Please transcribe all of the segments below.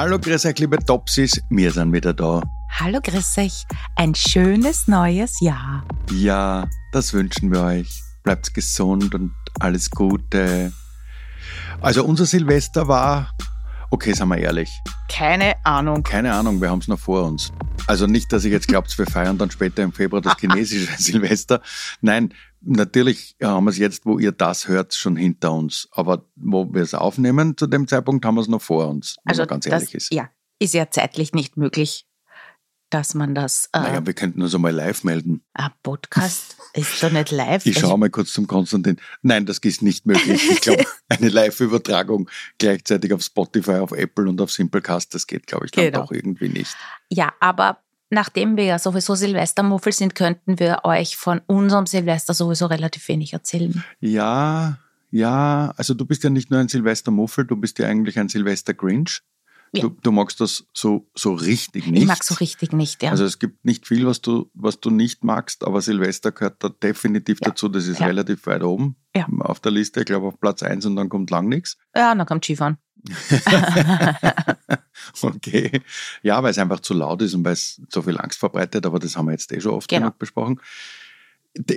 Hallo, grüß euch, liebe Topsis, wir sind wieder da. Hallo, grüß euch. Ein schönes neues Jahr. Ja, das wünschen wir euch. Bleibt gesund und alles Gute. Also unser Silvester war, okay, sagen wir ehrlich, Keine Ahnung. keine Ahnung, wir haben es noch vor uns. Also nicht, dass ich jetzt glaubt, wir feiern dann später im Februar das chinesische Silvester. Nein, natürlich haben wir es jetzt, wo ihr das hört, schon hinter uns. Aber wo wir es aufnehmen, zu dem Zeitpunkt haben wir es noch vor uns, wenn Also man ganz das, ehrlich ist. Ja, ist ja zeitlich nicht möglich, dass man das. Äh, Naja, wir könnten uns einmal live melden. ein Podcast ist doch nicht live. Ich schaue mal kurz zum Konstantin. Nein, das ist nicht möglich. Ich glaube, eine Live-Übertragung gleichzeitig auf Spotify, auf Apple und auf Simplecast, das geht, glaube ich, dann Genau. doch irgendwie nicht. Ja, aber nachdem wir ja sowieso Silvestermuffel sind, könnten wir euch von unserem Silvester sowieso relativ wenig erzählen. Ja, ja, also du bist ja nicht nur ein Silvester-Muffel, du bist ja eigentlich ein Silvester-Grinch. Ja. Du, du magst das so, so richtig nicht. Ich mag so richtig nicht, ja. Also es gibt nicht viel, was du, was du nicht magst, aber Silvester gehört da definitiv Ja. dazu. Das ist Ja. relativ weit oben Ja. auf der Liste. Ich glaube auf Platz eins und dann kommt lang nichts. ja, dann kommt Skifahren. Okay. Ja, weil es einfach zu laut ist und weil es so viel Angst verbreitet, aber das haben wir jetzt eh schon oft Genau. genug besprochen.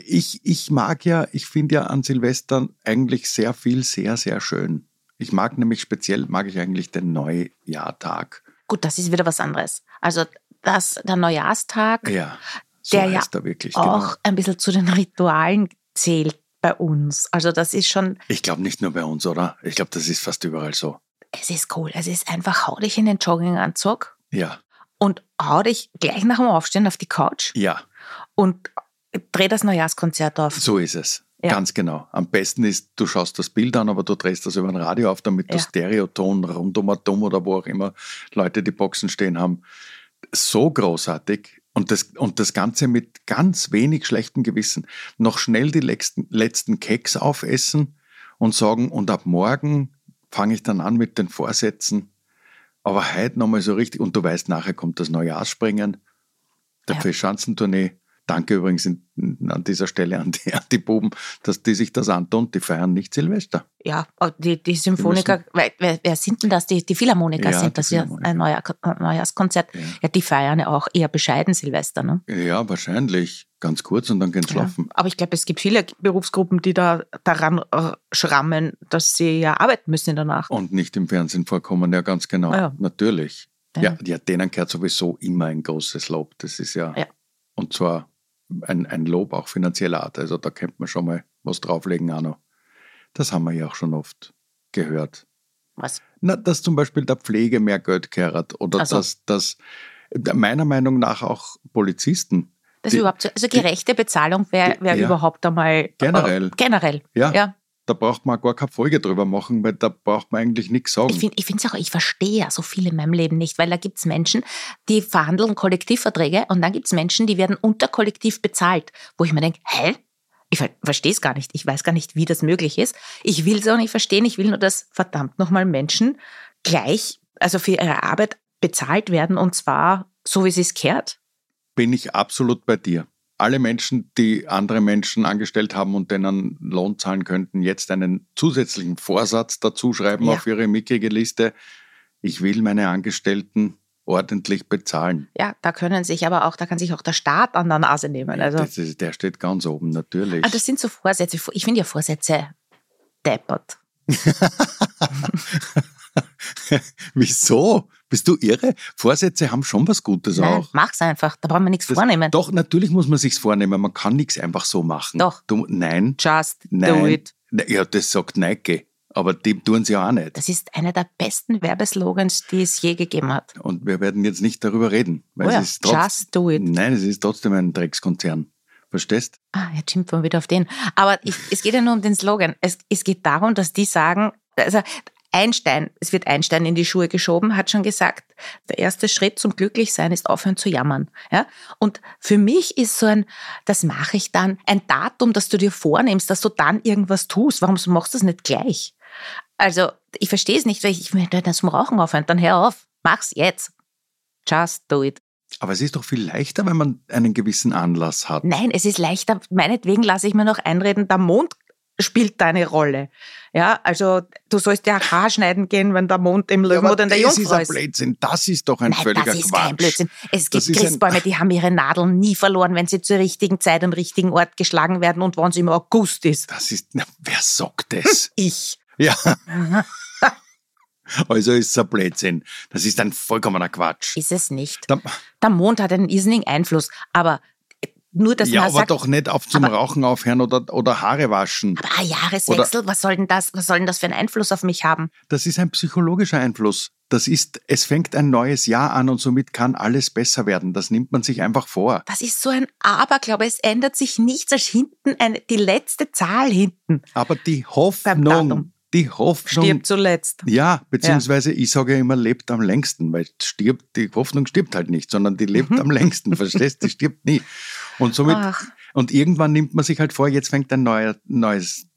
Ich, ich mag ja, ich finde ja an Silvestern eigentlich sehr viel sehr, sehr schön. Ich mag nämlich speziell, mag ich eigentlich den Neujahrtag. Gut, das ist wieder was anderes. Also das, der Neujahrstag Ja, so Der ja wirklich. auch Genau. ein bisschen zu den Ritualen zählt bei uns. Also das ist schon, Ich glaube nicht nur bei uns, oder? Ich glaube, das ist fast überall so. Es ist cool. Es ist einfach, hau dich in den Jogginganzug Ja, und hau dich gleich nach dem Aufstehen auf die Couch ja, und dreh das Neujahrskonzert auf. so ist es. Ja. Ganz genau. Am besten ist, du schaust das Bild an, aber du drehst das über ein Radio auf, damit Ja. du Stereoton rund um Atom oder wo auch immer Leute die Boxen stehen haben. So großartig. Und das, und das Ganze mit ganz wenig schlechtem Gewissen. Noch schnell die letzten, letzten Keks aufessen und sagen, und ab morgen fange ich dann an mit den Vorsätzen. Aber heute nochmal so richtig. Und du weißt, nachher kommt das Neujahrsspringen, der Ja. Festschanzentournee. Danke übrigens in, an dieser Stelle an die, an die Buben, dass die sich das antun. Die feiern nicht Silvester. Ja, aber die, die Symphoniker, wer, wer, wer sind denn das? Die, die Philharmoniker Ja, sind die das ja ein Neujahr, Neujahrskonzert. Ja. Ja, die feiern ja auch eher bescheiden Silvester. Ne? Ja, wahrscheinlich. Ganz kurz und dann gehen schlafen. Ja. Aber ich glaube, es gibt viele Berufsgruppen, die da daran äh, schrammen, dass sie ja arbeiten müssen danach. Und nicht im Fernsehen vorkommen, ja, ganz genau. Ah ja. Natürlich. Ja. Ja, denen gehört sowieso immer ein großes Lob. Das ist Ja. und zwar ein, ein Lob auch finanzieller Art. Also da könnte man schon mal was drauflegen, auch noch. Das haben wir ja auch schon oft gehört. Was? Na, dass zum Beispiel der Pflege mehr Geld gehört oder so. dass, dass meiner Meinung nach auch Polizisten. Das Die- überhaupt so, also gerechte Bezahlung wäre wär Ja. überhaupt einmal. Generell. Äh, generell. Ja, Ja. Da braucht man gar keine Folge drüber machen, weil da braucht man eigentlich nichts sagen. Ich finde ich es auch, ich verstehe ja so viel in meinem Leben nicht, weil da gibt es Menschen, die verhandeln Kollektivverträge und dann gibt es Menschen, die werden unter Kollektiv bezahlt, wo ich mir denke, hä? Ich ver verstehe es gar nicht. Ich weiß gar nicht, wie das möglich ist. Ich will es auch nicht verstehen. Ich will nur, dass verdammt nochmal Menschen gleich, also für ihre Arbeit bezahlt werden und zwar so, wie sie es kehrt. bin ich absolut bei dir. Alle Menschen, die andere Menschen angestellt haben und denen Lohn zahlen könnten, jetzt einen zusätzlichen Vorsatz dazu schreiben Ja. auf ihre mickrige Liste. Ich will meine Angestellten ordentlich bezahlen. Ja, da können sich aber auch, da kann sich auch der Staat an der Nase nehmen. Also, ist, der steht ganz oben, natürlich. ah, das sind so Vorsätze. Ich finde ja Vorsätze deppert. Wieso? Bist du irre? Vorsätze haben schon was Gutes Nein, auch. mach's einfach. Da brauchen wir nichts Das- vornehmen. Doch, natürlich muss man sich's vornehmen. Man kann nichts einfach so machen. Doch. Du, nein, Just nein. do it. Na, Ja, das sagt Nike. Aber die tun sie ja auch nicht. Das ist einer der besten Werbeslogans, die es je gegeben hat. Und wir werden jetzt nicht darüber reden. Weil Oh ja, es ist trotz, just do it. Nein, es ist trotzdem ein Dreckskonzern. Verstehst? Ah, jetzt schimpfen wir wieder auf den. Aber ich, es geht ja nur um den Slogan. Es, es geht darum, dass die sagen, also Einstein, es wird Einstein in die Schuhe geschoben, hat schon gesagt, der erste Schritt zum Glücklichsein ist aufhören zu jammern. Ja? Und für mich ist so ein, das mache ich dann, ein Datum, das du dir vornimmst, dass du dann irgendwas tust. Warum machst du das nicht gleich? Also, ich verstehe es nicht, weil ich, möchte das zum Rauchen aufhören. Dann hör auf, mach's jetzt. Just do it. Aber es ist doch viel leichter, wenn man einen gewissen Anlass hat. Nein, es ist leichter. Meinetwegen lasse ich mir noch einreden, der Mond spielt da eine Rolle. Ja, also du sollst ja Haar schneiden gehen, wenn der Mond im Löwen ja, oder in der Jungfrau ist. Das ist ein Blödsinn. Das ist doch ein Nein, völliger das ist Quatsch. kein Blödsinn. Es gibt Christbäume, die haben ihre Nadeln nie verloren, wenn sie zur richtigen Zeit am richtigen Ort geschlagen werden und wann es im August ist. Das ist, na, wer sagt das? Ich. Ja. Also ist es ein Blödsinn. Das ist ein vollkommener Quatsch. Ist es nicht. Da, Der Mond hat einen irrsinnigen Einfluss, aber nur, dass ja, aber sagt, doch nicht auf zum aber- Rauchen aufhören oder, oder Haare waschen. aber ein Jahreswechsel, was soll denn das, was soll denn das für einen Einfluss auf mich haben? Das ist ein psychologischer Einfluss. Das ist, es fängt ein neues Jahr an und somit kann alles besser werden. Das nimmt man sich einfach vor. Das ist so ein Aberglaube. Es ändert sich nichts als hinten eine, die letzte Zahl hinten. Aber die Hoffnung, die Hoffnung, Stirbt zuletzt. ja, beziehungsweise ich sage ja immer, lebt am längsten, weil stirbt, die Hoffnung stirbt halt nicht, sondern die lebt am längsten, verstehst? Die stirbt nie. Und somit, Ach. und irgendwann nimmt man sich halt vor, jetzt fängt ein neuer, neues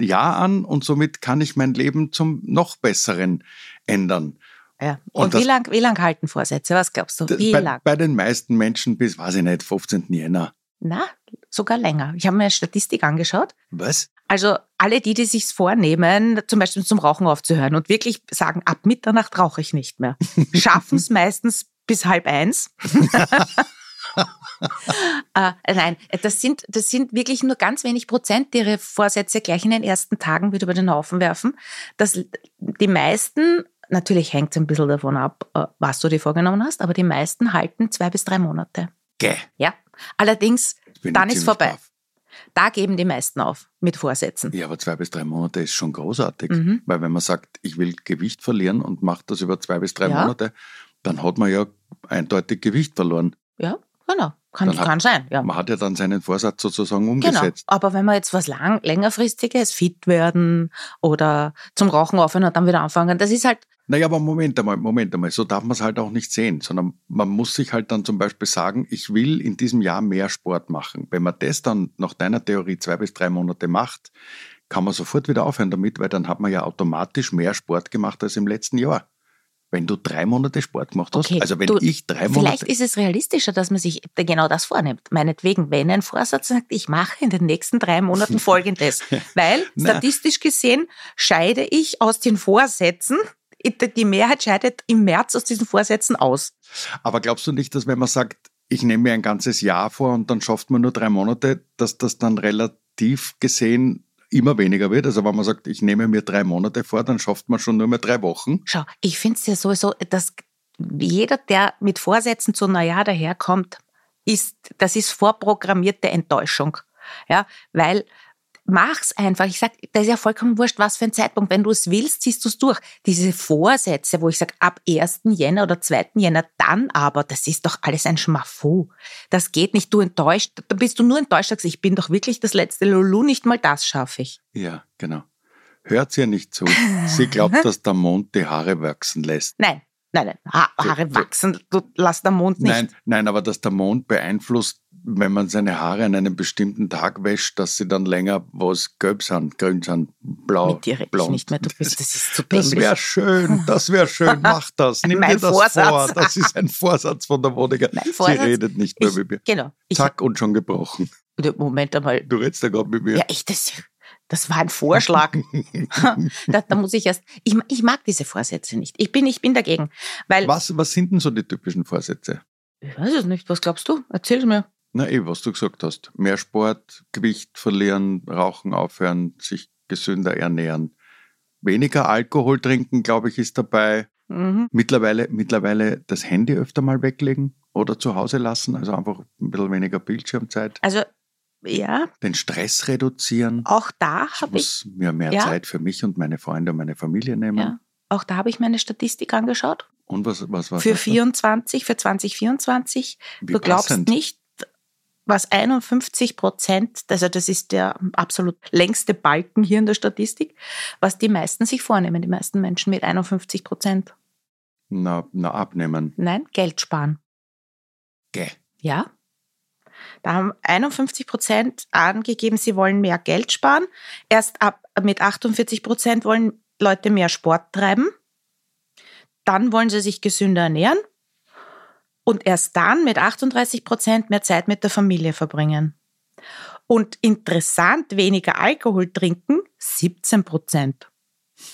Jahr an und somit kann ich mein Leben zum noch besseren ändern. Ja. Und Und, wie das- lang, wie lang halten Vorsätze? Was glaubst du? Wie bei, lang? bei den meisten Menschen bis, weiß ich nicht, 15. Jänner. Na, sogar länger. Ich habe mir eine Statistik angeschaut. Was? Also alle die, die sich vornehmen, zum Beispiel zum Rauchen aufzuhören und wirklich sagen, ab Mitternacht rauche ich nicht mehr, schaffen es meistens bis halb eins. äh, nein, das sind, das sind wirklich nur ganz wenig Prozent, die ihre Vorsätze gleich in den ersten Tagen wieder über den Haufen werfen. Das, die meisten, natürlich hängt es ein bisschen davon ab, äh, was du dir vorgenommen hast, aber die meisten halten zwei bis drei Monate. Gäh. Ja, allerdings, dann ist vorbei. baff. Da geben die meisten auf mit Vorsätzen. Ja, aber zwei bis drei Monate ist schon großartig. Mhm. Weil wenn man sagt, ich will Gewicht verlieren und macht das über zwei bis drei Ja. Monate, dann hat man ja eindeutig Gewicht verloren. Ja, genau. Kann, Dann hat- kann sein, ja. Man hat ja dann seinen Vorsatz sozusagen Genau. umgesetzt. Aber wenn man jetzt was lang, längerfristiges, fit werden oder zum Rauchen aufhören und dann wieder anfangen, das ist halt, Naja, aber Moment einmal, Moment einmal, so darf man es halt auch nicht sehen, sondern man muss sich halt dann zum Beispiel sagen, ich will in diesem Jahr mehr Sport machen. Wenn man das dann nach deiner Theorie zwei bis drei Monate macht, kann man sofort wieder aufhören damit, weil dann hat man ja automatisch mehr Sport gemacht als im letzten Jahr. Wenn du drei Monate Sport gemacht hast, Okay, also wenn du, ich drei vielleicht Monate. ist es realistischer, dass man sich genau das vornimmt. Meinetwegen, wenn ein Vorsatz sagt, ich mache in den nächsten drei Monaten Folgendes. Weil, statistisch gesehen, scheide ich aus den Vorsätzen, die Mehrheit scheidet im März aus diesen Vorsätzen aus. Aber glaubst du nicht, dass wenn man sagt, ich nehme mir ein ganzes Jahr vor und dann schafft man nur drei Monate, dass das dann relativ gesehen immer weniger wird? Also wenn man sagt, ich nehme mir drei Monate vor, dann schafft man schon nur mehr drei Wochen. Schau, ich finde es ja sowieso, dass jeder, der mit Vorsätzen zu Neujahr daherkommt, ist, das ist vorprogrammierte Enttäuschung. Ja, weil mach's einfach. Ich sag, das ist ja vollkommen wurscht, was für ein Zeitpunkt. Wenn du es willst, ziehst du es durch. Diese Vorsätze, wo ich sage, ab 1. Jänner oder 2. Jänner, dann aber, das ist doch alles ein Schmafu. Das geht nicht. Du enttäuscht, da bist du nur enttäuscht, sagst, ich bin doch wirklich das letzte Lulu, nicht mal das schaffe ich. Ja, genau. Hört ihr nicht zu. Sie glaubt, dass der Mond die Haare wachsen lässt. Nein, nein, nein. Ha Haare wachsen, du lass den Mond nicht. Nein, nein, aber dass der Mond beeinflusst, wenn man seine Haare an einem bestimmten Tag wäscht, dass sie dann länger was gelb sind, grün sind, blau, Mit dir rede ich blond. nicht mehr. Du bist, das ist zu Das wäre schön, das wäre schön, mach das, nimm dir das Vorsatz. vor. Das ist ein Vorsatz von der Monika. Mein Sie Vorsatz? redet nicht mehr ich, mit mir. Genau. Ich, Zack und schon gebrochen. Moment einmal. Du redest ja gerade mit mir. Ja, ich, das, das war ein Vorschlag. da, da muss ich erst, ich, ich mag diese Vorsätze nicht. Ich bin, ich bin dagegen. Weil, Was, was sind denn so die typischen Vorsätze? ich weiß es nicht, was glaubst du? Erzähl mir. Na eh, was du gesagt hast. Mehr Sport, Gewicht verlieren, Rauchen aufhören, sich gesünder ernähren. Weniger Alkohol trinken, glaube ich, ist dabei. Mhm. Mittlerweile, mittlerweile das Handy öfter mal weglegen oder zu Hause lassen, also einfach ein bisschen weniger Bildschirmzeit. Also, ja, Den Stress reduzieren. auch da habe ich, muss mir mehr Ja. Zeit für mich und meine Freunde und meine Familie nehmen. ja, auch da habe ich meine Statistik angeschaut. Und was, was war Für das? 24, für 2024. Wie du glaubst passend. nicht, was 51 Prozent, also das ist der absolut längste Balken hier in der Statistik, was die meisten sich vornehmen, die meisten Menschen mit 51 Prozent. Na, na, abnehmen. Nein, Geld sparen. Gäh. Ja. Da haben 51 Prozent angegeben, sie wollen mehr Geld sparen. Erst ab mit 48 Prozent wollen Leute mehr Sport treiben. Dann wollen sie sich gesünder ernähren. Und erst dann mit 38 Prozent mehr Zeit mit der Familie verbringen. Und interessant, weniger Alkohol trinken, 17 Prozent.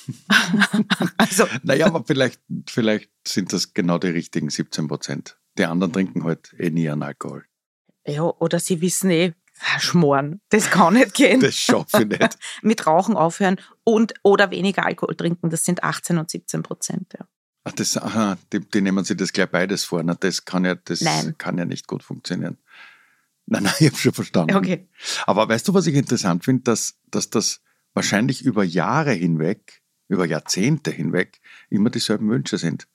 also. Naja, aber vielleicht, vielleicht sind das genau die richtigen 17 Prozent. Die anderen trinken halt eh nie an Alkohol. Ja, oder sie wissen eh, schmoren, das kann nicht gehen. das schaffe ich nicht. Mit Rauchen aufhören und oder weniger Alkohol trinken, das sind 18 und 17 Prozent. Ja. Ach, das, aha, die, die, nehmen sich das gleich beides vor. Na, das kann ja, das nein. kann ja nicht gut funktionieren. Nein, nein, ich habe schon verstanden. Okay. Aber weißt du, was ich interessant finde, dass, dass das wahrscheinlich über Jahre hinweg, über Jahrzehnte hinweg immer dieselben Wünsche sind.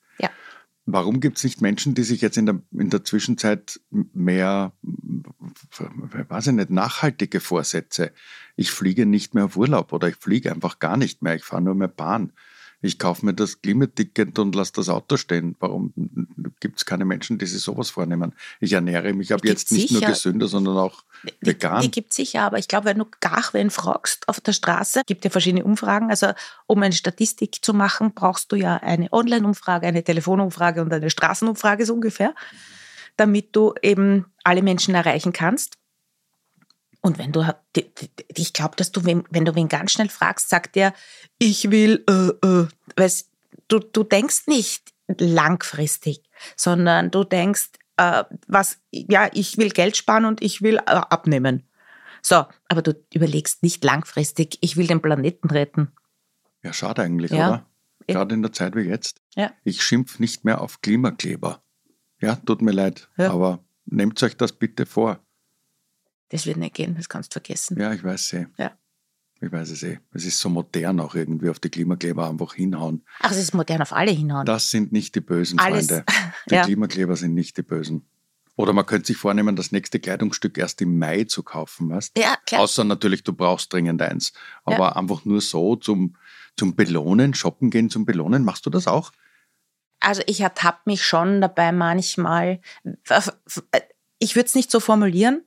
Warum gibt es nicht Menschen, die sich jetzt in der, in der Zwischenzeit mehr, weiß ich nicht, nachhaltige Vorsätze? Ich fliege nicht mehr auf Urlaub oder ich fliege einfach gar nicht mehr, ich fahre nur mehr Bahn ich kaufe mir das Klimaticket und lasse das Auto stehen. Warum gibt es keine Menschen, die sich sowas vornehmen? Ich ernähre mich ab jetzt nicht sicher, nur gesünder, sondern auch vegan. Die, die gibt es sicher, aber ich glaube, wenn du gar wen fragst auf der Straße, gibt ja verschiedene Umfragen. Also um eine Statistik zu machen, brauchst du ja eine Online-Umfrage, eine Telefonumfrage und eine Straßenumfrage so ungefähr, damit du eben alle Menschen erreichen kannst. Und wenn du, ich glaube, dass du, wenn du wen ganz schnell fragst, sagt der, ich will, äh, äh, weißt, du, du denkst nicht langfristig, sondern du denkst, äh, was, ja, ich will Geld sparen und ich will äh, abnehmen. So, aber du überlegst nicht langfristig, ich will den Planeten retten. Ja, schade eigentlich, ja. oder? Gerade in der Zeit wie jetzt. Ja. Ich schimpf nicht mehr auf Klimakleber. Ja, tut mir leid, ja. aber nehmt euch das bitte vor. Das wird nicht gehen, das kannst du vergessen. Ja, ich weiß eh. Ja. Ich weiß es eh. Es ist so modern auch irgendwie auf die Klimakleber einfach hinhauen. Ach, es ist modern auf alle hinhauen. Das sind nicht die bösen Alles. Freunde. Die ja. Klimakleber sind nicht die bösen. Oder man könnte sich vornehmen, das nächste Kleidungsstück erst im Mai zu kaufen, weißt Ja, klar. Außer natürlich, du brauchst dringend eins. Aber ja. einfach nur so zum, zum Belohnen, shoppen gehen zum Belohnen. Machst du das auch? Also ich ertappe mich schon dabei manchmal. Ich würde es nicht so formulieren,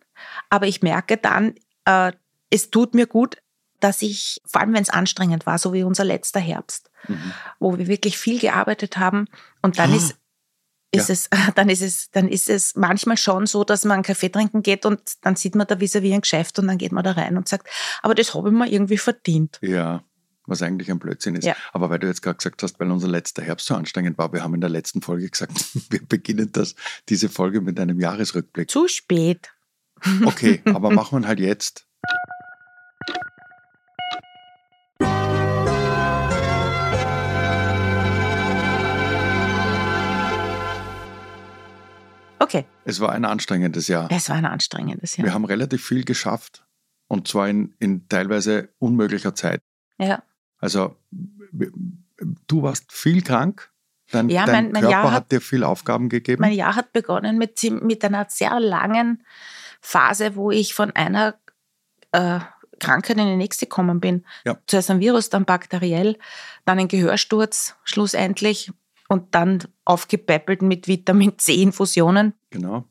aber ich merke dann, äh, es tut mir gut, dass ich, vor allem wenn es anstrengend war, so wie unser letzter Herbst, mhm. wo wir wirklich viel gearbeitet haben und dann oh. ist ist ja. es, dann ist es, dann ist es manchmal schon so, dass man einen Kaffee trinken geht und dann sieht man da vis-à-vis ein Geschäft und dann geht man da rein und sagt, aber das habe ich mir irgendwie verdient. Ja, was eigentlich ein Blödsinn ist. Ja. Aber weil du jetzt gerade gesagt hast, weil unser letzter Herbst so anstrengend war, wir haben in der letzten Folge gesagt, wir beginnen das, diese Folge mit einem Jahresrückblick. Zu spät. Okay, aber machen wir halt jetzt. Okay. Es war ein anstrengendes Jahr. Es war ein anstrengendes Jahr. Wir haben relativ viel geschafft und zwar in, in teilweise unmöglicher Zeit. Ja. Also du warst viel krank. Dein, ja, dein mein, mein Körper Jahr hat, dir viel Aufgaben gegeben. Mein Jahr hat begonnen mit, mit einer sehr langen Phase, wo ich von einer äh, Krankheit in die nächste gekommen bin. Ja. Zuerst ein Virus, dann bakteriell, dann ein Gehörsturz schlussendlich und dann aufgepäppelt mit Vitamin C-Infusionen. Genau.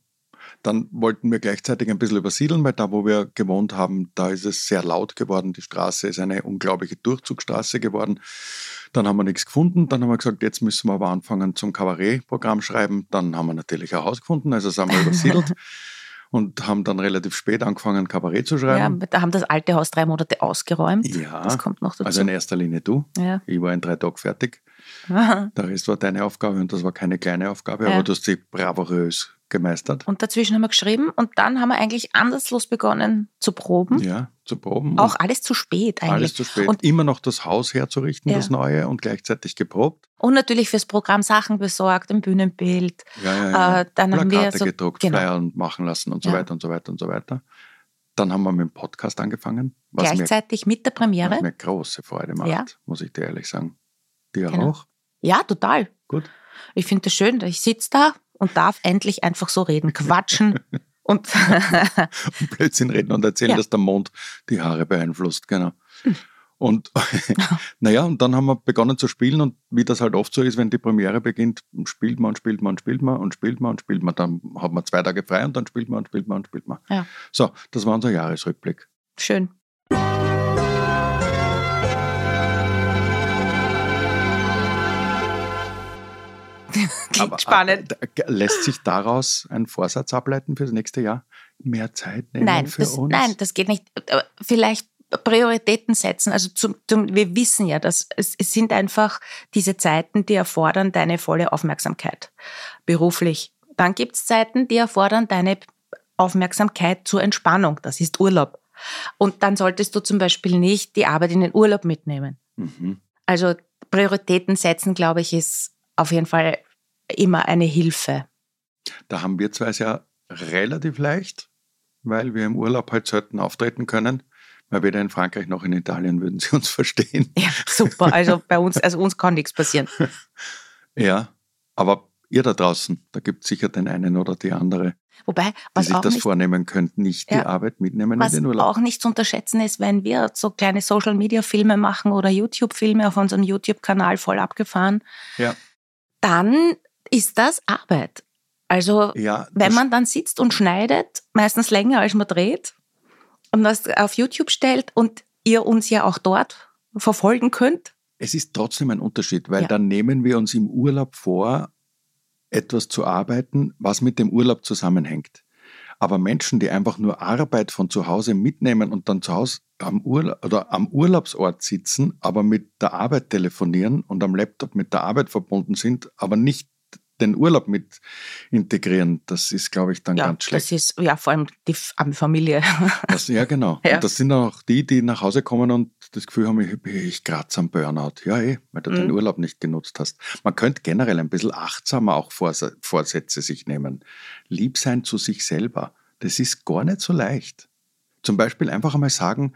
Dann wollten wir gleichzeitig ein bisschen übersiedeln, weil da, wo wir gewohnt haben, da ist es sehr laut geworden. Die Straße ist eine unglaubliche Durchzugsstraße geworden. Dann haben wir nichts gefunden. Dann haben wir gesagt, jetzt müssen wir aber anfangen zum Kabarettprogramm schreiben. Dann haben wir natürlich ein Haus gefunden, also sind wir übersiedelt. Und haben dann relativ spät angefangen, Kabarett zu schreiben. Ja, da haben das alte Haus drei Monate ausgeräumt. Ja, das kommt noch dazu. Also in erster Linie du. Ja. Ich war in drei Tagen fertig. Der Rest war deine Aufgabe und das war keine kleine Aufgabe, ja. aber du hast sie bravourös gemeistert. Und dazwischen haben wir geschrieben und dann haben wir eigentlich anderslos begonnen zu proben. Ja, zu proben. Auch alles zu spät eigentlich. Alles zu spät. Und immer noch das Haus herzurichten, ja. das Neue und gleichzeitig geprobt. Und natürlich fürs Programm Sachen besorgt, ein Bühnenbild. Ja, ja, ja. Äh, dann Plakate haben wir so, gedruckt, genau. Flyer machen lassen und so weiter und so weiter und so weiter. Dann haben wir mit dem Podcast angefangen. Was Gleichzeitig mir, mit der Premiere. Was mir große Freude macht, muss ich dir ehrlich sagen. Dir genau. auch? Ja, total. Gut. Ich finde das schön, ich sitze da und darf endlich einfach so reden, quatschen Und, und Blödsinn reden und erzählen, Ja. dass der Mond die Haare beeinflusst, genau. Und naja, und dann haben wir begonnen zu spielen und wie das halt oft so ist, wenn die Premiere beginnt, spielt man und spielt man und spielt man und spielt man und spielt man. Dann hat man zwei Tage frei und dann spielt man und spielt man und spielt man. Ja. So, das war unser Jahresrückblick. schön. Klingt Aber- spannend. aber, äh, lässt sich daraus ein Vorsatz ableiten für das nächste Jahr? Mehr Zeit nehmen Nein, für das, uns? nein, das geht nicht. Vielleicht Prioritäten setzen. Also zum, zum, wir wissen ja, dass es, es sind einfach diese Zeiten, die erfordern deine volle Aufmerksamkeit beruflich. Dann gibt es Zeiten, die erfordern deine Aufmerksamkeit zur Entspannung. Das ist Urlaub. Und dann solltest du zum Beispiel nicht die Arbeit in den Urlaub mitnehmen. Mhm. Also Prioritäten setzen, glaube ich, ist auf jeden Fall immer eine Hilfe. Da haben wir zwei es ja relativ leicht, weil wir im Urlaub halt selten auftreten können. Weil weder in Frankreich noch in Italien würden sie uns verstehen. Ja, super. Also bei uns, also uns kann nichts passieren. Ja, aber ihr da draußen, da gibt es sicher den einen oder die andere, Wobei, die was sich auch das nicht vornehmen könnt, nicht Ja. die Arbeit mitnehmen Was in den Urlaub. auch nicht zu unterschätzen ist, wenn wir so kleine Social-Media-Filme machen oder YouTube-Filme auf unserem YouTube-Kanal voll abgefahren, Ja, dann ist das Arbeit. Also ja wenn man dann sitzt und schneidet, meistens länger als man dreht, und das auf YouTube stellt und ihr uns ja auch dort verfolgen könnt, es ist trotzdem ein Unterschied, weil Ja. dann nehmen wir uns im Urlaub vor, etwas zu arbeiten, was mit dem Urlaub zusammenhängt. Aber Menschen, die einfach nur Arbeit von zu Hause mitnehmen und dann zu Hause am, Urla oder am Urlaubsort sitzen, aber mit der Arbeit telefonieren und am Laptop mit der Arbeit verbunden sind, aber nicht den Urlaub mit integrieren, das ist, glaube ich, dann ja, ganz schlecht. das ist ja vor allem die am Familie. Das, ja, genau. Ja. Und das sind auch die, die nach Hause kommen und das Gefühl haben, ich, ich kratze am Burnout. Ja, eh, weil du den Mhm. Urlaub nicht genutzt hast. Man könnte generell ein bisschen achtsamer auch Vorsa- Vorsätze sich nehmen. Lieb sein zu sich selber. Das ist gar nicht so leicht. Zum Beispiel einfach einmal sagen,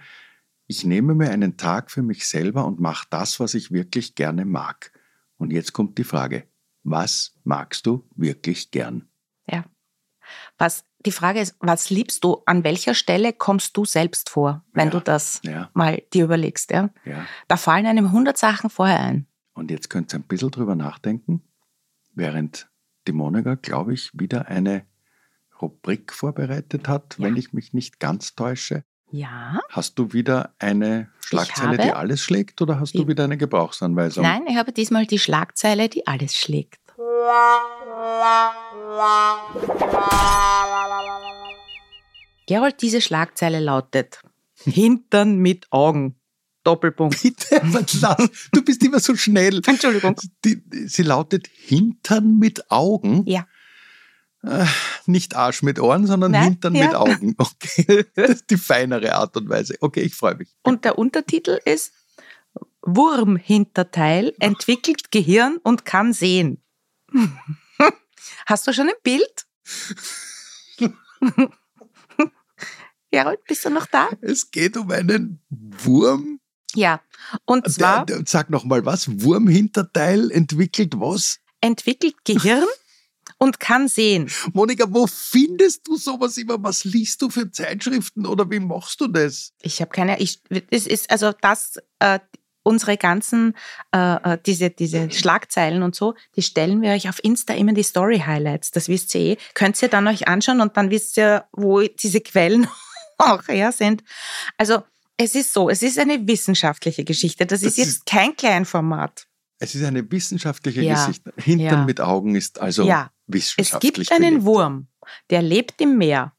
ich nehme mir einen Tag für mich selber und mache das, was ich wirklich gerne mag. Und jetzt kommt die Frage, was magst du wirklich gern? ja. Was, die Frage ist, was liebst du? An welcher Stelle kommst du selbst vor, wenn Ja. du das Ja, mal dir überlegst? Ja? ja. Da fallen einem hundert Sachen vorher ein. Und jetzt könnt ihr ein bisschen drüber nachdenken, während die Monika, glaube ich, wieder eine Rubrik vorbereitet hat, wenn ich mich nicht ganz täusche. Ja. Hast du wieder eine Schlagzeile, habe- die alles schlägt, oder hast du wieder eine Gebrauchsanweisung? Nein, ich habe diesmal die Schlagzeile, die alles schlägt. Gerold, diese Schlagzeile lautet Hintern mit Augen. Doppelpunkt. Bitte? Du bist immer so schnell. Entschuldigung. Die, sie lautet Hintern mit Augen. Ja. Äh, nicht Arsch mit Ohren, sondern Nein, Hintern ja. mit Augen. Okay, das ist die feinere Art und Weise. Okay, ich freue mich. Und der Untertitel ist Wurmhinterteil entwickelt Gehirn und kann sehen. Hast du schon ein Bild? Gerold, bist du noch da? Es geht um einen Wurm. Ja. Und zwar Der, der, sag noch mal was. Wurmhinterteil entwickelt was? entwickelt Gehirn und kann sehen. Monika, wo findest du sowas immer? Was liest du für Zeitschriften oder wie machst du das? Ich habe keine, ich, es ist also das, äh, unsere ganzen, äh, äh, diese, diese Schlagzeilen und so, die stellen wir euch auf Insta immer die Story Highlights. Das wisst ihr eh. Könnt ihr dann euch anschauen und dann wisst ihr, wo diese Quellen auch her sind. Also, es ist so, es ist eine wissenschaftliche Geschichte. Das, Das ist jetzt ist- kein Kleinformat. Es ist eine wissenschaftliche Ja, Geschichte. Hintern ja. mit Augen ist also Ja. Es wissenschaftlich gibt einen belegt. Wurm, der lebt im Meer.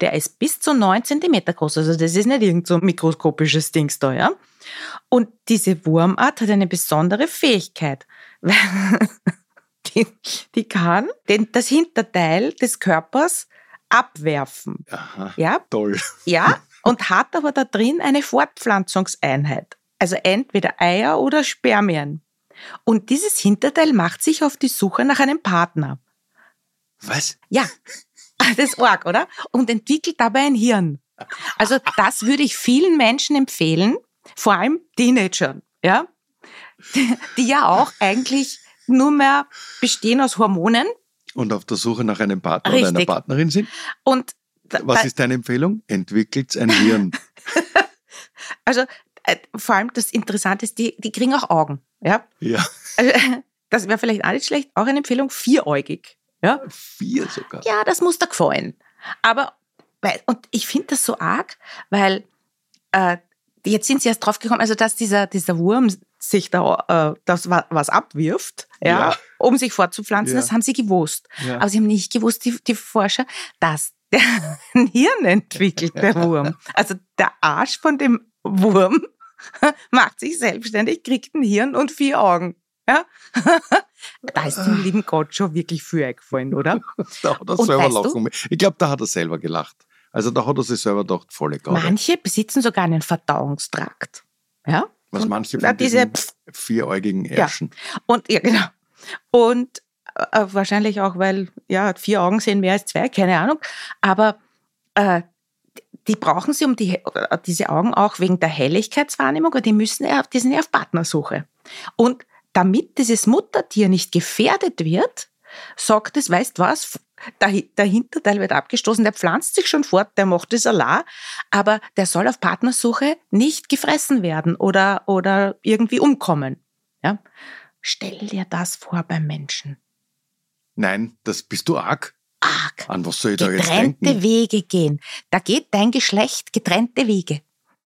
Der ist bis zu 9 Zentimeter groß. Also das ist nicht irgend so ein mikroskopisches Dings da, ja. Und diese Wurmart hat eine besondere Fähigkeit. die, die kann den, das Hinterteil des Körpers abwerfen. Aha, Ja, toll. ja, und hat aber da drin eine Fortpflanzungseinheit. Also entweder Eier oder Spermien. Und dieses Hinterteil macht sich auf die Suche nach einem Partner. Was? Ja, das ist arg, oder? Und entwickelt dabei ein Hirn. Also das würde ich vielen Menschen empfehlen, vor allem Teenagern, ja, die, die ja auch eigentlich nur mehr bestehen aus Hormonen Und auf der Suche nach einem Partner oder einer Richtig. Partnerin sind? und da, Was ist deine Empfehlung? Entwickelt ein Hirn. also äh, vor allem das Interessante ist, die, die kriegen auch Augen. Ja? ja, Also, das wäre vielleicht auch nicht schlecht. Auch eine Empfehlung, vieräugig. Ja, vier sogar. ja das muss dir gefallen. Aber, weil, und ich finde das so arg, weil äh, jetzt sind sie erst drauf gekommen, also dass dieser, dieser Wurm sich da äh, das wa- was abwirft, ja, Ja. um sich fortzupflanzen, Ja. das haben sie gewusst. Ja. Aber sie haben nicht gewusst, die, die Forscher, dass der ein Hirn entwickelt, der Wurm. Also der Arsch von dem Wurm macht sich selbstständig, kriegt ein Hirn und vier Augen. Ja? da ist dem lieben Gott schon wirklich viel eingefallen, oder? Da hat er Und selber du- lachen. müssen. Ich glaube, da hat er selber gelacht. Also da hat er sich selber gedacht, volle Garde. Manche besitzen sogar einen Verdauungstrakt. Ja? Was Und- manche von diese vieräugigen Ärschen. Und ja, genau. Und äh, wahrscheinlich auch, weil ja, vier Augen sehen mehr als zwei, keine Ahnung. Aber äh, die brauchen sie um die, äh, diese Augen auch wegen der Helligkeitswahrnehmung und die müssen ja, die sind ja auf Partnersuche. Und damit dieses Muttertier nicht gefährdet wird, sagt es, weißt was, der, Hi- der Hinterteil wird abgestoßen, der pflanzt sich schon fort, der macht es Allah, aber der soll auf Partnersuche nicht gefressen werden oder, oder irgendwie umkommen. Ja? Stell dir das vor beim Menschen. Nein, das bist du arg. Arg. An was soll ich da jetzt Getrennte denken? Wege gehen. Da geht dein Geschlecht getrennte Wege.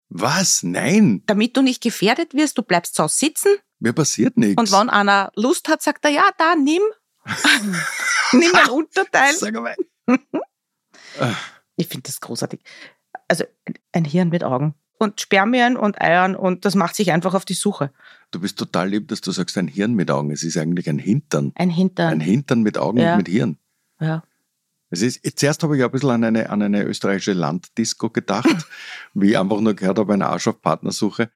Was? Nein, Damit du nicht gefährdet wirst, du bleibst so sitzen mir passiert nichts. und wenn einer Lust hat, sagt er, ja, da, nimm. nimm ein Unterteil. Sag mal. Ich finde das großartig. Also ein Hirn mit Augen. Und Spermien und Eiern und das macht sich einfach auf die Suche. Du bist total lieb, dass du sagst, ein Hirn mit Augen. Es ist eigentlich ein Hintern. Ein Hintern. Ein Hintern mit Augen Ja. und mit Hirn. ja. Es ist, zuerst habe ich ein bisschen an eine, an eine österreichische Landdisco gedacht, wie ich einfach nur gehört habe, ein Arsch auf Partnersuche.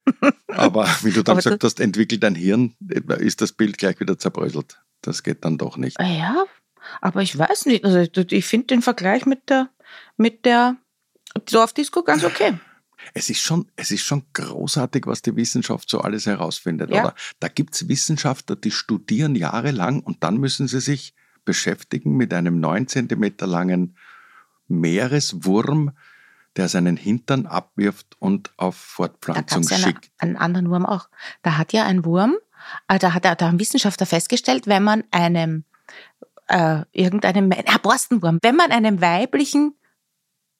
Aber wie du dann gesagt hast, entwickelt ein Hirn, ist das Bild gleich wieder zerbröselt. Das geht dann doch nicht. Ah Ja, aber ich weiß nicht. Also ich finde den Vergleich mit der, mit der Dorfdisco ganz okay. Es ist schon, es ist schon großartig, was die Wissenschaft so alles herausfindet. Ja. Oder? Da gibt es Wissenschaftler, die studieren jahrelang und dann müssen sie sich beschäftigen mit einem neun Zentimeter langen Meereswurm, der seinen Hintern abwirft und auf Da Fortpflanzung es schickt. einen anderen Wurm auch. Da hat ja ein Wurm, äh, da hat da haben Wissenschaftler festgestellt, wenn man einem äh, irgendeinem ah, Borstenwurm, wenn man einem weiblichen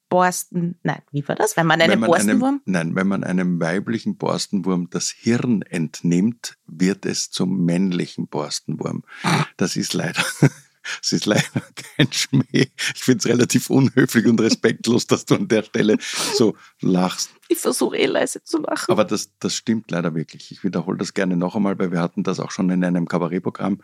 Borsten, nein, wie war das? Wenn man einem Wenn man Borstenwurm, einem, nein, wenn man einem weiblichen Borstenwurm das Hirn entnimmt, wird es zum männlichen Borstenwurm. Das ist leider, es ist leider kein Schmäh. Ich finde es relativ unhöflich und respektlos, dass du an der Stelle so lachst. ich versuche eh leise zu lachen. Aber das, das stimmt leider wirklich. Ich wiederhole das gerne noch einmal, weil wir hatten das auch schon in einem Kabarettprogramm.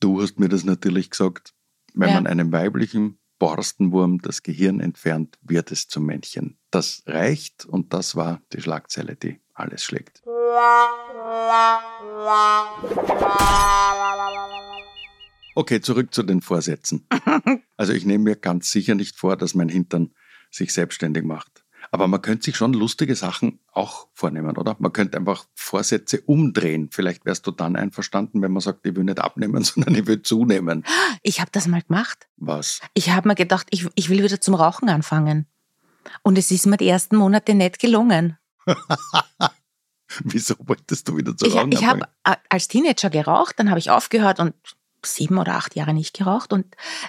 Du hast mir das natürlich gesagt. Wenn Ja. man einem weiblichen Borstenwurm das Gehirn entfernt, wird es zum Männchen. Das reicht und das war die Schlagzeile, die alles schlägt. Okay, zurück zu den Vorsätzen. Also ich nehme mir ganz sicher nicht vor, dass mein Hintern sich selbstständig macht. Aber man könnte sich schon lustige Sachen auch vornehmen, oder? Man könnte einfach Vorsätze umdrehen. Vielleicht wärst du dann einverstanden, wenn man sagt, ich will nicht abnehmen, sondern ich will zunehmen. Ich habe das mal gemacht. Was? Ich habe mir gedacht, ich, ich will wieder zum Rauchen anfangen. Und es ist mir die ersten Monate nicht gelungen. Wieso wolltest du wieder zu Ich, rauchen? ich habe anfangen? als Teenager geraucht, dann habe ich aufgehört und sieben oder acht Jahre nicht geraucht und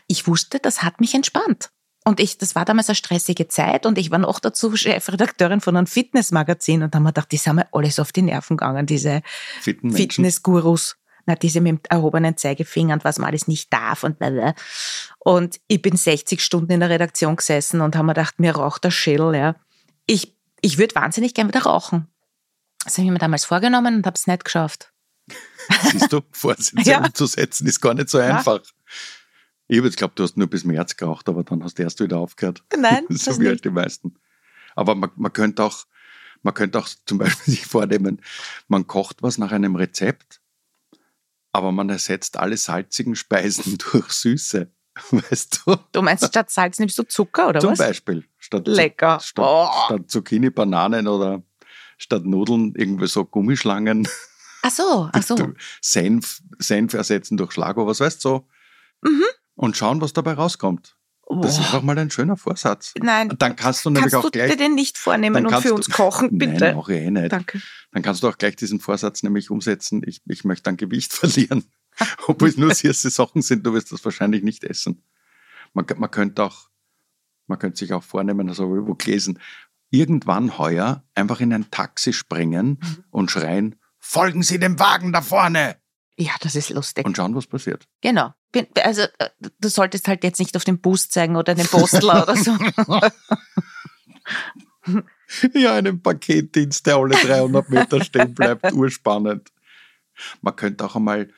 ich wusste, das hat mich entspannt. Und ich, das war damals eine stressige Zeit und ich war noch dazu Chefredakteurin von einem Fitnessmagazin und da haben wir gedacht, die sind mir alles auf die Nerven gegangen, diese. Fitnessgurus. Na, diese mit dem erhobenen Zeigefinger und was man alles nicht darf und blablabla. Und ich bin 60 Stunden in der Redaktion gesessen und haben mir gedacht, mir raucht der Schädel, ja. Ich, ich würde wahnsinnig gern wieder rauchen. Das habe ich mir damals vorgenommen und habe es nicht geschafft. Siehst du, Vorsätze Ja. umzusetzen ist gar nicht so Ja. einfach. Ich habe jetzt geglaubt, du hast nur bis März geraucht, aber dann hast du erst wieder aufgehört. Nein, so das wie halt die meisten. Aber man, man könnte auch, man könnte auch zum Beispiel sich vornehmen, man kocht was nach einem Rezept, aber man ersetzt alle salzigen Speisen durch Süße. Weißt du? Du meinst, statt Salz nimmst du Zucker oder Zum was? Beispiel. Statt, Lecker. Statt, Oh. statt Zucchini, Bananen oder statt Nudeln irgendwie so Gummischlangen. Ach so, ach so. Senf, Senf ersetzen durch Schlager, was weißt du so. Mhm. Und schauen, was dabei rauskommt. Das ist einfach mal ein schöner Vorsatz. Nein, Dann kannst du nämlich kannst auch du gleich. dir den nicht vornehmen und kannst für du- uns kochen, bitte? Nein, mache ich eh nicht. Danke. Dann kannst du auch gleich diesen Vorsatz nämlich umsetzen. Ich, ich möchte dann Gewicht verlieren. Obwohl es nur süße Sachen sind, du wirst das wahrscheinlich nicht essen. Man, man könnte auch, man könnte sich auch vornehmen, das habe ich irgendwo gelesen, irgendwann heuer einfach in ein Taxi springen Mhm. und schreien, folgen Sie dem Wagen da vorne! Ja, das ist lustig. Und schauen, was passiert. genau. Bin- Also, äh, du solltest halt jetzt nicht auf den Bus zeigen oder den Postler oder so. Ja, einen Paketdienst, der alle 300 Meter stehen bleibt, urspannend. Man könnte auch einmal,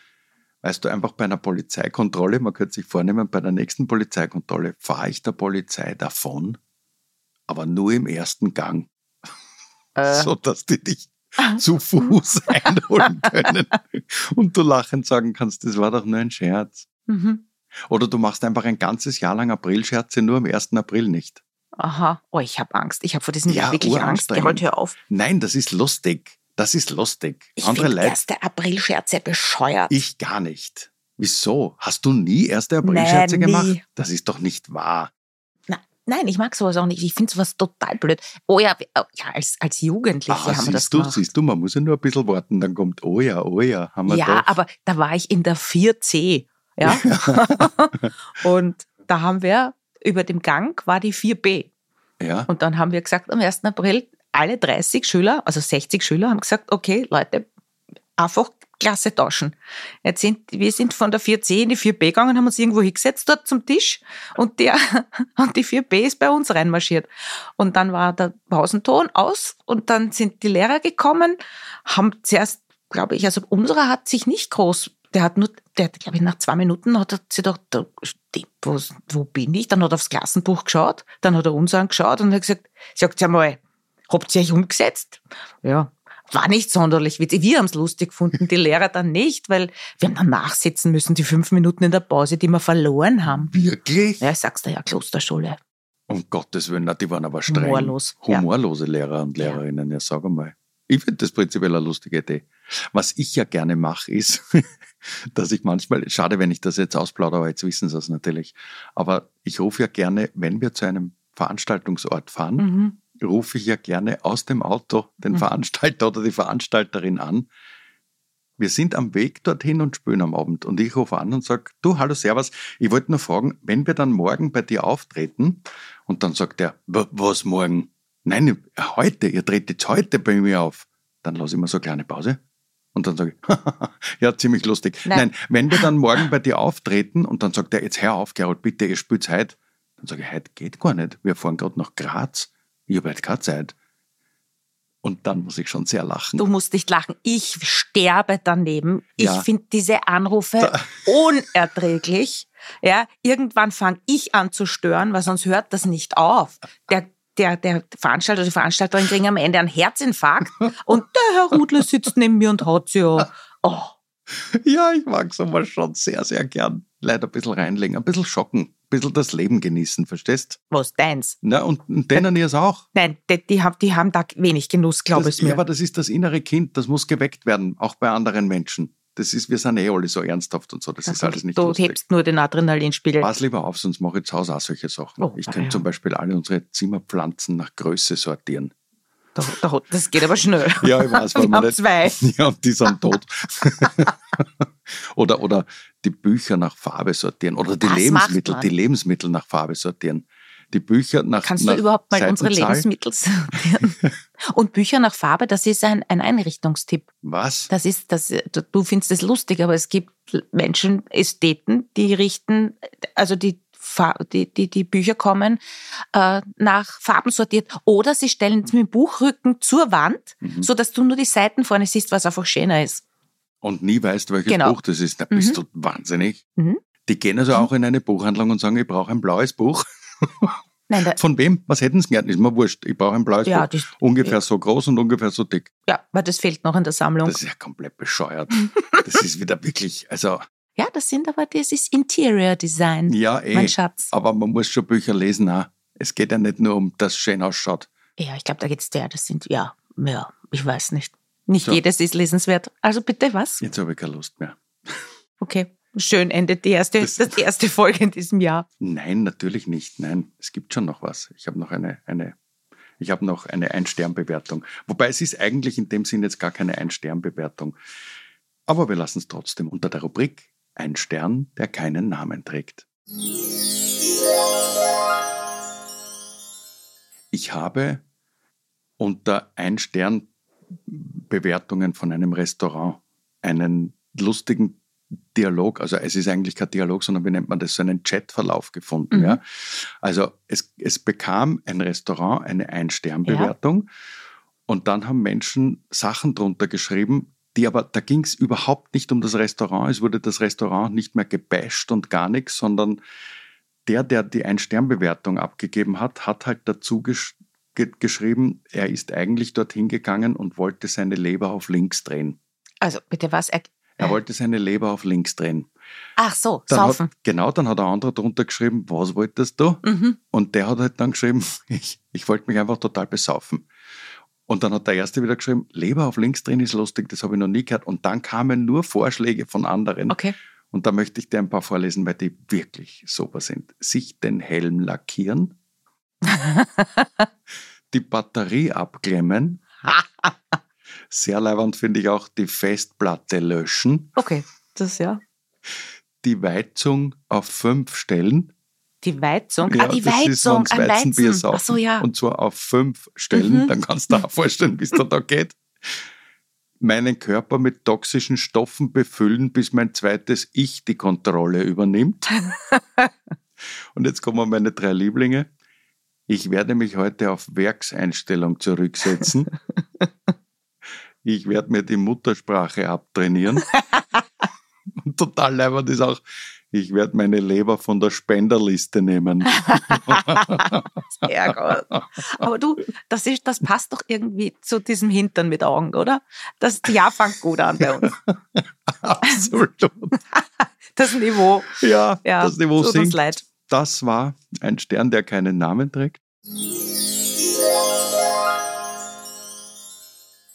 weißt du, einfach bei einer Polizeikontrolle, man könnte sich vornehmen, bei der nächsten Polizeikontrolle fahre ich der Polizei davon, aber nur im ersten Gang, Äh, so dass die dich zu Fuß einholen können und du lachend sagen kannst, das war doch nur ein Scherz. mhm. Oder du machst einfach ein ganzes Jahr lang Aprilscherze, nur am 1. April nicht. Aha. Oh, ich habe Angst. Ich habe vor diesem Ja, Jahr wirklich Angst. Gerold, hör auf. Nein, das ist lustig. Das ist lustig. Ich Andere Leute 1. April-Scherze bescheuert. Ich gar nicht. Wieso? Hast du nie erste Aprilscherze gemacht? nie. Das ist doch nicht wahr. Nein, ich mag sowas auch nicht. Ich finde sowas total blöd. Oh ja, oh ja als, als Jugendliche Ah, haben wir das du, gemacht. siehst du, man muss ja nur ein bisschen warten, dann kommt, oh ja, oh ja, haben wir Ja, doch. aber da war ich in der 4C. Ja? und da haben wir über dem Gang war die 4B. Ja, Und dann haben wir gesagt, am 1. April, alle 30 Schüler, also 60 Schüler, haben gesagt, okay, Leute, einfach Klasse tauschen. Jetzt sind, wir sind von der 4C in die 4B gegangen, haben uns irgendwo hingesetzt dort zum Tisch und, der, und die 4B ist bei uns reinmarschiert. Und dann war der Pausenton aus und dann sind die Lehrer gekommen, haben zuerst, glaube ich, also unserer hat sich nicht groß, der hat nur, der, glaube ich, nach zwei Minuten hat er sich gedacht, wo, wo bin ich? Dann hat er aufs Klassenbuch geschaut, dann hat er uns angeschaut und hat gesagt, sagt ja mal, habt ihr euch umgesetzt? Ja, war nicht sonderlich witzig. Wir haben es lustig gefunden, die Lehrer dann nicht, weil wir haben dann nachsitzen müssen, die fünf Minuten in der Pause, die wir verloren haben. wirklich? Ja, ich sag's dir ja, Klosterschule. Um Gottes Willen, na, die waren aber streng. Humorlos, ja. Humorlose Lehrer und Lehrerinnen, ja, sag einmal. Ich finde das prinzipiell eine lustige Idee. Was ich ja gerne mache, ist, dass ich manchmal, schade, wenn ich das jetzt ausplaudere, aber jetzt wissen sie es natürlich, aber ich rufe ja gerne, wenn wir zu einem Veranstaltungsort fahren, Mhm. Rufe ich ja gerne aus dem Auto den Mhm. Veranstalter oder die Veranstalterin an. Wir sind am Weg dorthin und spülen am Abend. Und ich rufe an und sage, du, hallo, servus. Ich wollte nur fragen, wenn wir dann morgen bei dir auftreten, und dann sagt er, "Wa- was morgen? Nein, heute, ihr tretet heute bei mir auf. Dann lasse ich mir so eine kleine Pause. Und dann sage ich, ja, ziemlich lustig. Nein. Nein. wenn wir dann morgen bei dir auftreten und dann sagt er, jetzt hör auf, Gerald, bitte, ihr spielt heute. Dann sage ich, heute geht gar nicht. Wir fahren gerade nach Graz. Habe heute keine Zeit. Und dann muss ich schon sehr lachen. Du musst nicht lachen. Ich sterbe daneben. Ich Ja. finde diese Anrufe unerträglich. Ja, irgendwann fange ich an zu stören, weil sonst hört das nicht auf. Der, der, der Veranstalter, die Veranstalterin kriegen am Ende einen Herzinfarkt und der Herr Rudler sitzt neben mir und haut sie an. Oh, Ja, ich mag sowas schon sehr, sehr gern. Leider ein bisschen reinlegen, ein bisschen schocken, bisschen das Leben genießen, verstehst? was deins? Na, und, denen ihr es auch. Nein, die, die, haben, die haben da wenig Genuss, glaube Das, ich mir. ja, aber das ist das innere Kind, das muss geweckt werden, auch bei anderen Menschen. Das ist, wir sind eh alle so ernsthaft und so, das ist alles nicht du lustig. hebst nur den Adrenalinspiegel. Pass lieber auf, sonst mache ich zu Hause auch solche Sachen. Oh, ich könnte ja. zum Beispiel alle unsere Zimmerpflanzen nach Größe sortieren. Da, da, das geht aber schnell. Ja, ich weiß, weil Wir man haben nicht. zwei. Ja, die sind tot. oder, oder die Bücher nach Farbe sortieren. Oder die Das Lebensmittel, die Lebensmittel nach Farbe sortieren. Die Bücher nach Kannst nach du überhaupt mal unsere. Lebensmittel sortieren? Und Bücher nach Farbe, das ist ein, ein Einrichtungstipp. Was? Das ist, das, du- findest es lustig, aber es gibt Menschen, Ästheten, die richten, also die, die, die, die Bücher kommen äh, nach Farben sortiert. Oder sie stellen es mit dem Buchrücken zur Wand, Mhm. so dass du nur die Seiten vorne siehst, was einfach schöner ist. Und nie weißt, welches Genau. Buch das ist. Da bist Mhm. du wahnsinnig. Mhm. Die gehen also auch in eine Buchhandlung und sagen, ich brauche ein blaues Buch. Nein, Von wem? Was hätten sie gern? Ist mir wurscht. Ich brauche ein blaues ja, Buch. Ungefähr so groß und ungefähr so dick. ja, weil das fehlt noch in der Sammlung. Das ist ja komplett bescheuert. Das ist wieder wirklich, also, ja, das sind aber, das ist Interior Design, ja, eh. mein Schatz. Aber man muss schon Bücher lesen auch. Es geht ja nicht nur um, dass es schön ausschaut. Ja, ich glaube, da geht's der. Das sind, ja, ja, ich weiß nicht. Nicht So. jedes ist lesenswert. Also bitte was? Jetzt habe ich keine Lust mehr. Okay. schön endet die erste, das, das erste Folge in diesem Jahr. Nein, natürlich nicht. Nein, es gibt schon noch was. Ich habe noch eine, eine, ich habe noch eine Ein-Stern-Bewertung. Wobei es ist eigentlich in dem Sinn jetzt gar keine Ein-Stern-Bewertung. Aber wir lassen es trotzdem unter der Rubrik Ein Stern, der keinen Namen trägt. Ich habe unter Ein-Stern-Bewertungen von einem Restaurant einen lustigen Dialog, also es ist eigentlich kein Dialog, sondern wie nennt man das, so einen Chatverlauf gefunden. Mhm. Ja? Also es, es bekam ein Restaurant eine Ein-Stern-Bewertung ja. und dann haben Menschen Sachen drunter geschrieben, die aber, da ging es überhaupt nicht um das Restaurant, es wurde das Restaurant nicht mehr gebasht und gar nichts, sondern der, der die Ein-Stern-Bewertung abgegeben hat, hat halt dazu gesch ge geschrieben, er ist eigentlich dorthin gegangen und wollte seine Leber auf links drehen. Also bitte was? Er, er wollte seine Leber auf links drehen. Ach so, dann saufen. Hat, genau, dann hat ein anderer drunter geschrieben, was wolltest du? Mhm. Und der hat halt dann geschrieben, ich, ich wollte mich einfach total besaufen. Und dann hat der erste wieder geschrieben, Leber auf links drehen ist lustig, das habe ich noch nie gehört. Und dann kamen nur Vorschläge von anderen. Okay. Und da möchte ich dir ein paar vorlesen, weil die wirklich super sind. Sich den Helm lackieren, die Batterie abklemmen. Sehr leibend finde ich auch die Festplatte löschen. Okay, das ja. Die Weizung auf fünf stellen. Die Weizung? Ja, ah, die Weizung, ein Weizenbier saufen. Ach so, ja. Und zwar auf fünf Stellen. Mhm. Dann kannst du dir auch vorstellen, wie es da, da geht meinen Körper mit toxischen Stoffen befüllen, bis mein zweites Ich die Kontrolle übernimmt. Und jetzt kommen meine drei Lieblinge. Ich werde mich heute auf Werkseinstellung zurücksetzen. Ich werde mir die Muttersprache abtrainieren. Und total leibend ist auch, ich werde meine Leber von der Spenderliste nehmen. Sehr gut. Aber du, das, ist, das passt doch irgendwie zu diesem Hintern mit Augen, oder? Das Jahr fängt gut an bei uns. Absolut. Das Niveau. Ja, ja das Niveau tut sinkt. leid. Das war ein Stern, der keinen Namen trägt.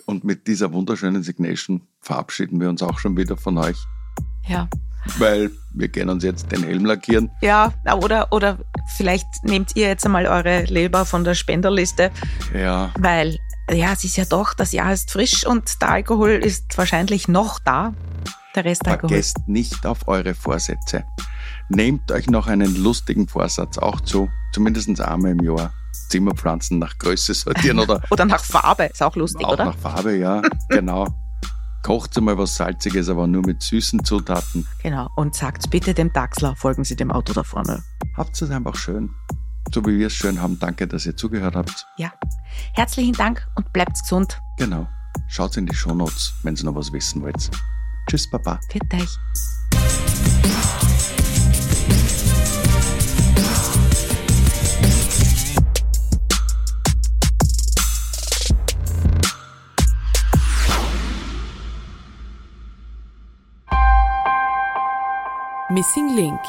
Und mit dieser wunderschönen Signation verabschieden wir uns auch schon wieder von euch. Ja weil wir gehen uns jetzt den Helm lackieren. Ja, oder, oder vielleicht nehmt ihr jetzt einmal eure Leber von der Spenderliste. Ja. Weil, ja, es ist ja doch, das Jahr ist frisch und der Alkohol ist wahrscheinlich noch da. Der Rest Alkohol. Vergesst nicht auf eure Vorsätze. Nehmt euch noch einen lustigen Vorsatz auch zu, zumindest einmal im Jahr. Zimmerpflanzen nach Größe sortieren oder. oder nach Farbe, ist auch lustig, auch oder? Nach Farbe, ja, genau. Kocht einmal was Salziges, aber nur mit süßen Zutaten. Genau. Und sagt bitte dem Dachsler, folgen Sie dem Auto da vorne. Habt es einfach schön. So wie wir es schön haben. Danke, dass ihr zugehört habt. Ja. Herzlichen Dank und bleibt gesund. Genau. Schaut in die Shownotes, wenn ihr noch was wissen wollt. Tschüss, Papa. Für euch. Missing Link